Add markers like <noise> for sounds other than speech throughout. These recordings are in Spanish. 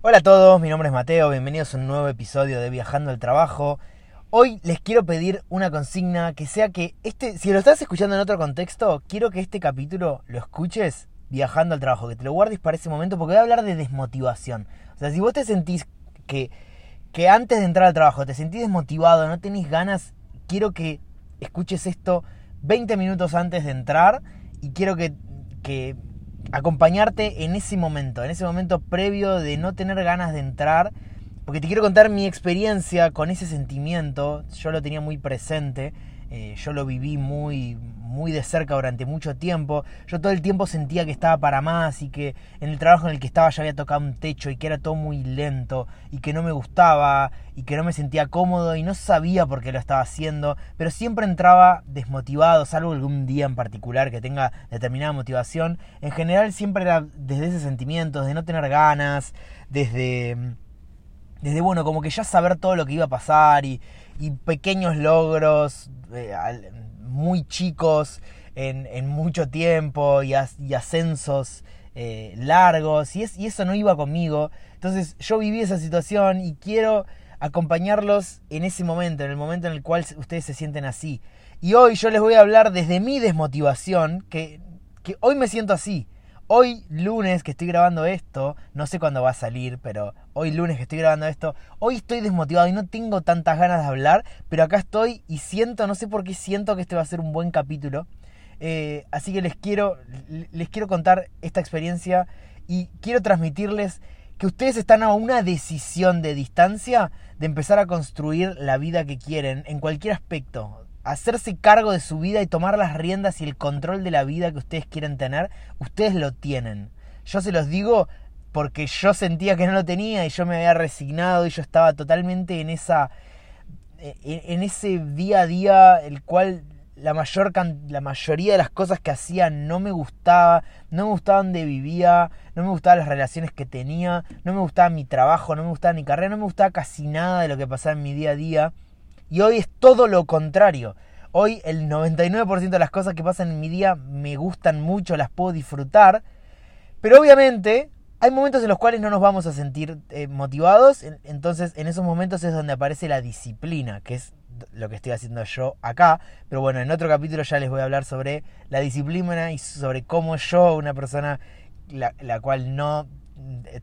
Hola a todos, mi nombre es Mateo, bienvenidos a un nuevo episodio de Viajando al Trabajo. Hoy les quiero pedir una consigna que sea que este, si lo estás escuchando en otro contexto, quiero que este capítulo lo escuches viajando al trabajo, que te lo guardes para ese momento, porque voy a hablar de desmotivación. O sea, si vos te sentís que, que antes de entrar al trabajo te sentís desmotivado, no tenés ganas, quiero que escuches esto 20 minutos antes de entrar y quiero que, que acompañarte en ese momento, en ese momento previo de no tener ganas de entrar, porque te quiero contar mi experiencia con ese sentimiento, yo lo tenía muy presente, eh, yo lo viví muy, muy de cerca durante mucho tiempo, yo todo el tiempo sentía que estaba para más y que en el trabajo en el que estaba ya había tocado un techo y que era todo muy lento y que no me gustaba y que no me sentía cómodo y no sabía por qué lo estaba haciendo, pero siempre entraba desmotivado, salvo algún día en particular que tenga determinada motivación, en general siempre era desde ese sentimiento, de no tener ganas, desde desde bueno, como que ya saber todo lo que iba a pasar y, y pequeños logros eh, muy chicos en, mucho tiempo y, ascensos eh, largos y, es, y eso no iba conmigo. Entonces yo viví esa situación y quiero acompañarlos en ese momento, en el momento en el cual ustedes se sienten así. Y hoy yo les voy a hablar desde mi desmotivación, que hoy me siento así. Hoy lunes que estoy grabando esto, no sé cuándo va a salir, pero hoy lunes que estoy grabando esto, hoy estoy desmotivado y no tengo tantas ganas de hablar, pero acá estoy y siento, no sé por qué siento que este va a ser un buen capítulo. Eh, así que les quiero, les quiero contar esta experiencia y quiero transmitirles que ustedes están a una decisión de distancia de empezar a construir la vida que quieren en cualquier aspecto hacerse cargo de su vida y tomar las riendas y el control de la vida que ustedes quieren tener, ustedes lo tienen. Yo se los digo porque yo sentía que no lo tenía y yo me había resignado y yo estaba totalmente en esa en ese día a día el cual la mayor la mayoría de las cosas que hacía no me gustaba, no me gustaba donde vivía, no me gustaban las relaciones que tenía, no me gustaba mi trabajo, no me gustaba mi carrera, no me gustaba casi nada de lo que pasaba en mi día a día. Y hoy es todo lo contrario. Hoy el 99% de las cosas que pasan en mi día me gustan mucho, las puedo disfrutar. Pero obviamente hay momentos en los cuales no nos vamos a sentir eh, motivados. Entonces en esos momentos es donde aparece la disciplina, que es lo que estoy haciendo yo acá. Pero bueno, en otro capítulo ya les voy a hablar sobre la disciplina y sobre cómo yo, una persona la, la cual no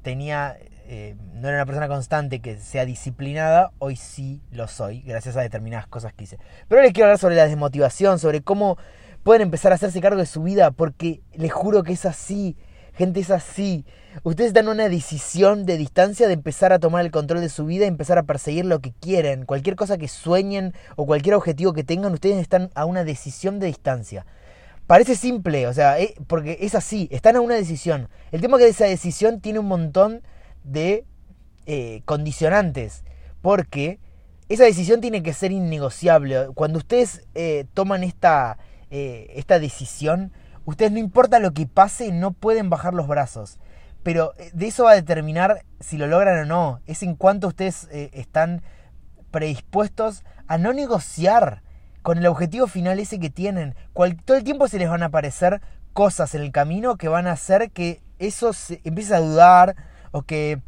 tenía eh, no era una persona constante que sea disciplinada, hoy sí lo soy, gracias a determinadas cosas que hice. Pero les quiero hablar sobre la desmotivación, sobre cómo pueden empezar a hacerse cargo de su vida, porque les juro que es así, gente, es así. Ustedes dan una decisión de distancia de empezar a tomar el control de su vida y empezar a perseguir lo que quieren. Cualquier cosa que sueñen o cualquier objetivo que tengan, ustedes están a una decisión de distancia. Parece simple, o sea, eh, porque es así, están a una decisión. El tema es que esa decisión tiene un montón de eh, condicionantes, porque esa decisión tiene que ser innegociable. Cuando ustedes eh, toman esta, eh, esta decisión, ustedes no importa lo que pase, no pueden bajar los brazos. Pero de eso va a determinar si lo logran o no. Es en cuanto ustedes están predispuestos a no negociar con el objetivo final ese que tienen. todo el tiempo se les van a aparecer cosas en el camino que van a hacer que eso se empiece a dudar, o que,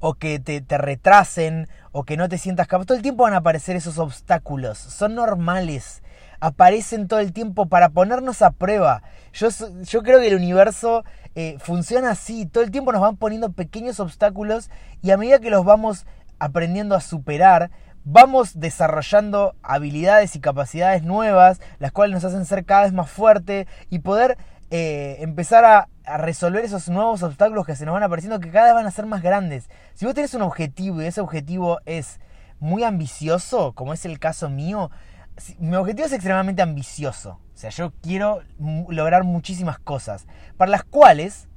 o que te, te, retrasen, o que no te sientas capaz. Todo el tiempo van a aparecer esos obstáculos. Son normales. Aparecen todo el tiempo para ponernos a prueba. Yo, yo creo que el universo eh, funciona así. Todo el tiempo nos van poniendo pequeños obstáculos y a medida que los vamos aprendiendo a superar, vamos desarrollando habilidades y capacidades nuevas, las cuales nos hacen ser cada vez más fuertes y poder eh, empezar a, resolver esos nuevos obstáculos que se nos van apareciendo que cada vez van a ser más grandes. Si vos tenés un objetivo y ese objetivo es muy ambicioso, como es el caso mío, mi objetivo es extremadamente ambicioso. O sea, yo quiero lograr muchísimas cosas, para las cuales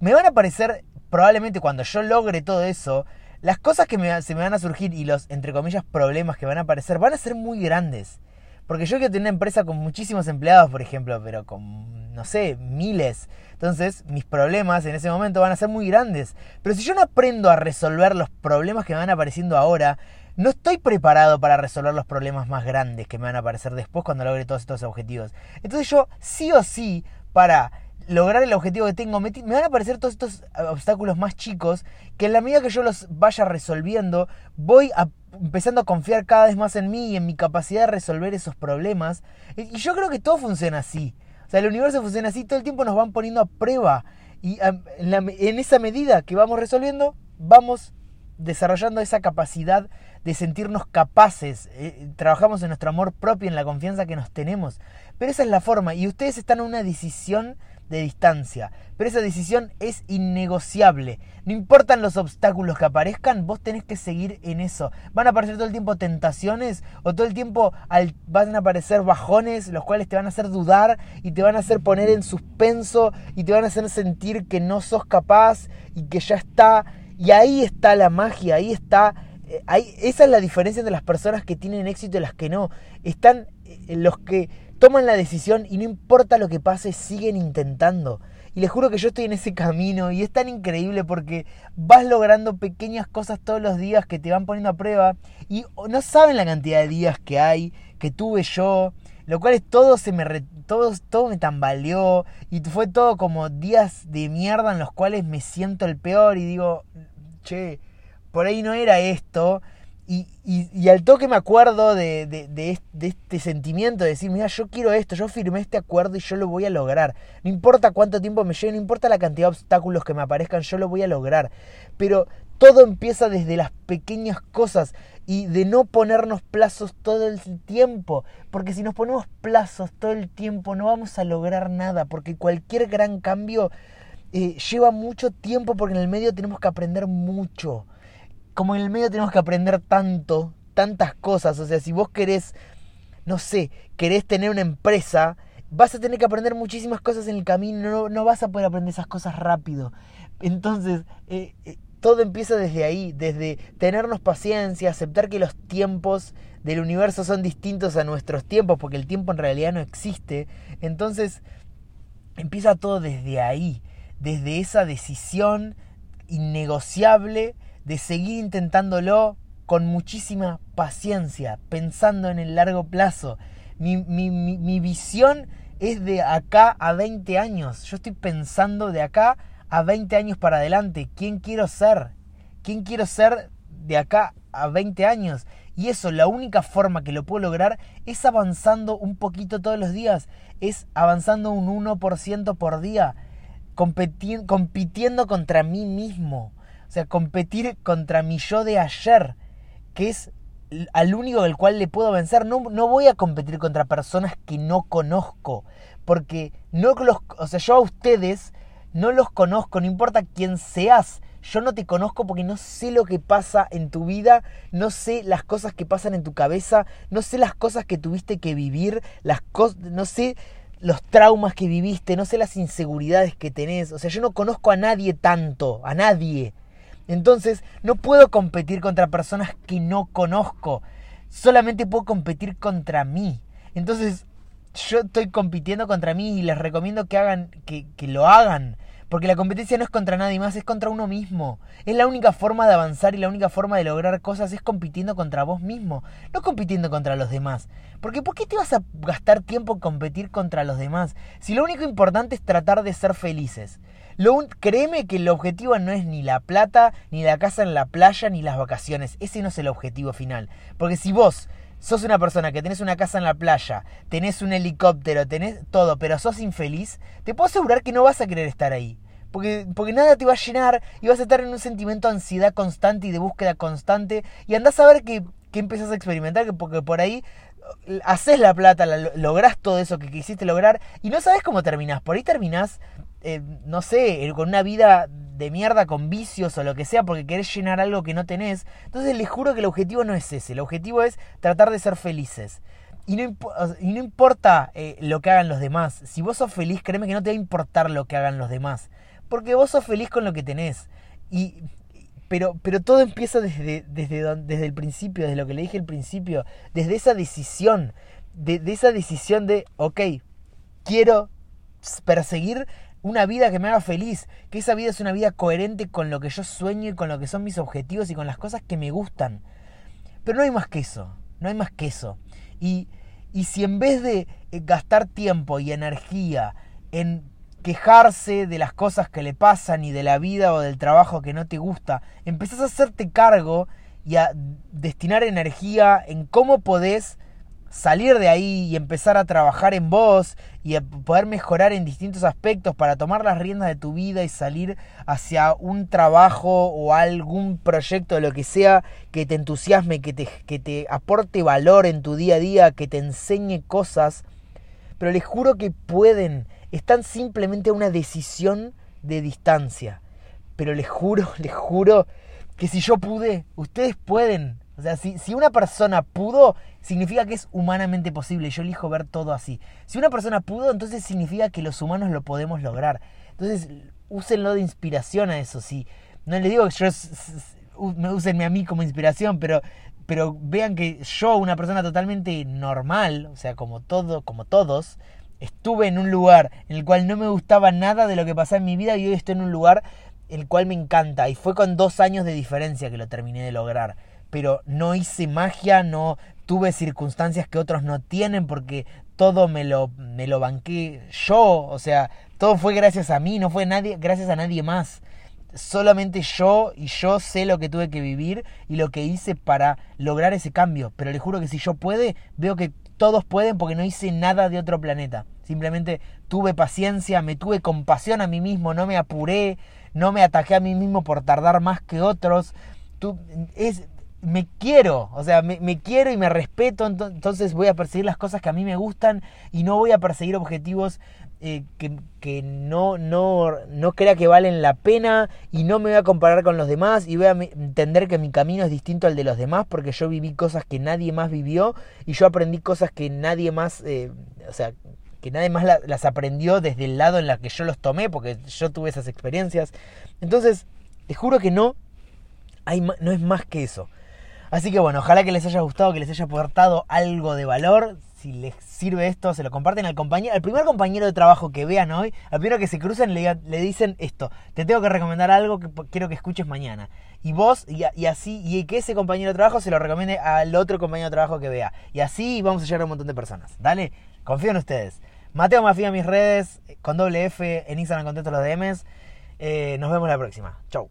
me van a aparecer, probablemente cuando yo logre todo eso, las cosas que se me van a surgir y los, entre comillas, problemas que van a aparecer van a ser muy grandes. Porque yo quiero tener una empresa con muchísimos empleados, por ejemplo, pero con, no sé, miles. Entonces, mis problemas en ese momento van a ser muy grandes. Pero si yo no aprendo a resolver los problemas que me van apareciendo ahora, no estoy preparado para resolver los problemas más grandes que me van a aparecer después cuando logre todos estos objetivos. Entonces yo, sí o sí, para lograr el objetivo que tengo, me, van a aparecer todos estos obstáculos más chicos que en la medida que yo los vaya resolviendo, voy empezando a confiar cada vez más en mí y en mi capacidad de resolver esos problemas. Y yo creo que todo funciona así. Sea, el universo funciona así, todo el tiempo nos van poniendo a prueba. Y en, esa medida que vamos resolviendo, vamos desarrollando esa capacidad de sentirnos capaces. Eh, trabajamos en nuestro amor propio, en la confianza que nos tenemos. Pero esa es la forma. Y ustedes están en una decisión de distancia. Pero esa decisión es innegociable. No importan los obstáculos que aparezcan, vos tenés que seguir en eso. Van a aparecer todo el tiempo tentaciones o todo el tiempo van a aparecer bajones, los cuales te van a hacer dudar y te van a hacer poner en suspenso y te van a hacer sentir que no sos capaz y que ya está. Y ahí está la magia, ahí está... Eh, ahí, esa es la diferencia entre las personas que tienen éxito y las que no. Están eh, los que toman la decisión y no importa lo que pase, siguen intentando. Y les juro que yo estoy en ese camino y es tan increíble porque vas logrando pequeñas cosas todos los días que te van poniendo a prueba y no saben la cantidad de días que hay, que tuve yo, lo cual es todo se me todo, todo me tambaleó y fue todo como días de mierda en los cuales me siento el peor y digo, che, por ahí no era esto y, y, al toque me acuerdo de, de, este sentimiento de decir, mira, yo quiero esto, yo firmé este acuerdo y yo lo voy a lograr. No importa cuánto tiempo me lleve, no importa la cantidad de obstáculos que me aparezcan, yo lo voy a lograr. Pero todo empieza desde las pequeñas cosas y de no ponernos plazos todo el tiempo. Porque si nos ponemos plazos todo el tiempo no vamos a lograr nada. Porque cualquier gran cambio eh, lleva mucho tiempo porque en el medio tenemos que aprender mucho como en el medio tenemos que aprender tanto, tantas cosas, o sea, si vos querés, no sé, querés tener una empresa, vas a tener que aprender muchísimas cosas en el camino, no, vas a poder aprender esas cosas rápido. Entonces, eh, eh, todo empieza desde ahí, desde tenernos paciencia, aceptar que los tiempos del universo son distintos a nuestros tiempos, porque el tiempo en realidad no existe. Entonces, empieza todo desde ahí, desde esa decisión innegociable de seguir intentándolo con muchísima paciencia, pensando en el largo plazo. Mi, mi, visión es de acá a 20 años. Yo estoy pensando de acá a 20 años para adelante. ¿Quién quiero ser? ¿Quién quiero ser de acá a 20 años? Y eso, la única forma que lo puedo lograr es avanzando un poquito todos los días. Es avanzando un 1% por día. compitiendo contra mí mismo. O sea, competir contra mi yo de ayer, que es al único del cual le puedo vencer. No, no voy a competir contra personas que no conozco, porque no los, o sea, yo a ustedes no los conozco, no importa quién seas. Yo no te conozco porque no sé lo que pasa en tu vida, no sé las cosas que pasan en tu cabeza, no sé las cosas que tuviste que vivir, las no sé los traumas que viviste, no sé las inseguridades que tenés. O sea, yo no conozco a nadie tanto, a nadie. Entonces no puedo competir contra personas que no conozco. Solamente puedo competir contra mí. Entonces yo estoy compitiendo contra mí y les recomiendo que hagan, que, que lo hagan. Porque la competencia no es contra nadie más, es contra uno mismo. Es la única forma de avanzar y la única forma de lograr cosas es compitiendo contra vos mismo, no compitiendo contra los demás. Porque ¿por qué te vas a gastar tiempo en competir contra los demás? Si lo único importante es tratar de ser felices. Lo créeme que el objetivo no es ni la plata, ni la casa en la playa, ni las vacaciones. Ese no es el objetivo final. Porque si vos sos una persona que tenés una casa en la playa, tenés un helicóptero, tenés todo, pero sos infeliz, te puedo asegurar que no vas a querer estar ahí. Porque, porque nada te va a llenar y vas a estar en un sentimiento de ansiedad constante y de búsqueda constante. Y andás a ver que, que empezás a experimentar, que porque por ahí haces la plata, lográs todo eso que quisiste lograr y no sabes cómo terminás. Por ahí terminás eh, no sé, con una vida de mierda con vicios o lo que sea porque querés llenar algo que no tenés. Entonces les juro que el objetivo no es ese, el objetivo es tratar de ser felices. Y no, y no importa eh, lo que hagan los demás. Si vos sos feliz, créeme que no te va a importar lo que hagan los demás. Porque vos sos feliz con lo que tenés. Y, pero, pero todo empieza desde, desde, desde el principio, desde lo que le dije al principio. Desde esa decisión. De, de esa decisión de, ok, quiero perseguir una vida que me haga feliz, que esa vida es una vida coherente con lo que yo sueño y con lo que son mis objetivos y con las cosas que me gustan. Pero no hay más que eso, no hay más que eso. Y, y si en vez de eh, gastar tiempo y energía en quejarse de las cosas que le pasan y de la vida o del trabajo que no te gusta. Empezás a hacerte cargo y a destinar energía en cómo podés salir de ahí y empezar a trabajar en vos y a poder mejorar en distintos aspectos para tomar las riendas de tu vida y salir hacia un trabajo o algún proyecto, lo que sea, que te entusiasme, que te, que te aporte valor en tu día a día, que te enseñe cosas. Pero les juro que pueden, están simplemente a una decisión de distancia. Pero les juro, <laughs> les juro que si yo pude, ustedes pueden. Sea, si, si una persona pudo, significa que es humanamente posible. Yo elijo ver todo así. Si una persona pudo, entonces significa que los humanos lo podemos lograr. Entonces, úsenlo de inspiración a eso. Si, no les digo que yo me usenme a mí como inspiración, pero, pero vean que yo, una persona totalmente normal, o sea, como todo, como todos, estuve en un lugar en el cual no me gustaba nada de lo que pasaba en mi vida y hoy estoy en un lugar el cual me encanta. Y fue con dos años de diferencia que lo terminé de lograr. Pero no hice magia, no tuve circunstancias que otros no tienen porque todo me lo, me lo banqué yo. O sea, todo fue gracias a mí, no fue nadie, gracias a nadie más. Solamente yo y yo sé lo que tuve que vivir y lo que hice para lograr ese cambio. Pero les juro que si yo puede, veo que todos pueden porque no hice nada de otro planeta. Simplemente tuve paciencia, me tuve compasión a mí mismo, no me apuré, no me ataqué a mí mismo por tardar más que otros. Tú, es, me quiero, o sea, me, quiero y me respeto, entonces voy a perseguir las cosas que a mí me gustan y no voy a perseguir objetivos eh, que, no, no, no crea que valen la pena y no me voy a comparar con los demás y voy a entender que mi camino es distinto al de los demás porque yo viví cosas que nadie más vivió y yo aprendí cosas que nadie más, eh, o sea, que nadie más las aprendió desde el lado en la que yo los tomé, porque yo tuve esas experiencias. Entonces, te juro que no, hay, no es más que eso. Así que bueno, ojalá que les haya gustado, que les haya aportado algo de valor. Si les sirve esto, se lo comparten al compañero, al primer compañero de trabajo que vean hoy, al primero que se crucen le, dicen esto, te tengo que recomendar algo que quiero que escuches mañana. Y vos, y, así, y que ese compañero de trabajo se lo recomiende al otro compañero de trabajo que vea. Y así vamos a llegar a un montón de personas. Dale, confío en ustedes. Mateo Mafia en mis redes, con doble F, en Instagram contesto los DMs. Eh, nos vemos la próxima. Chau.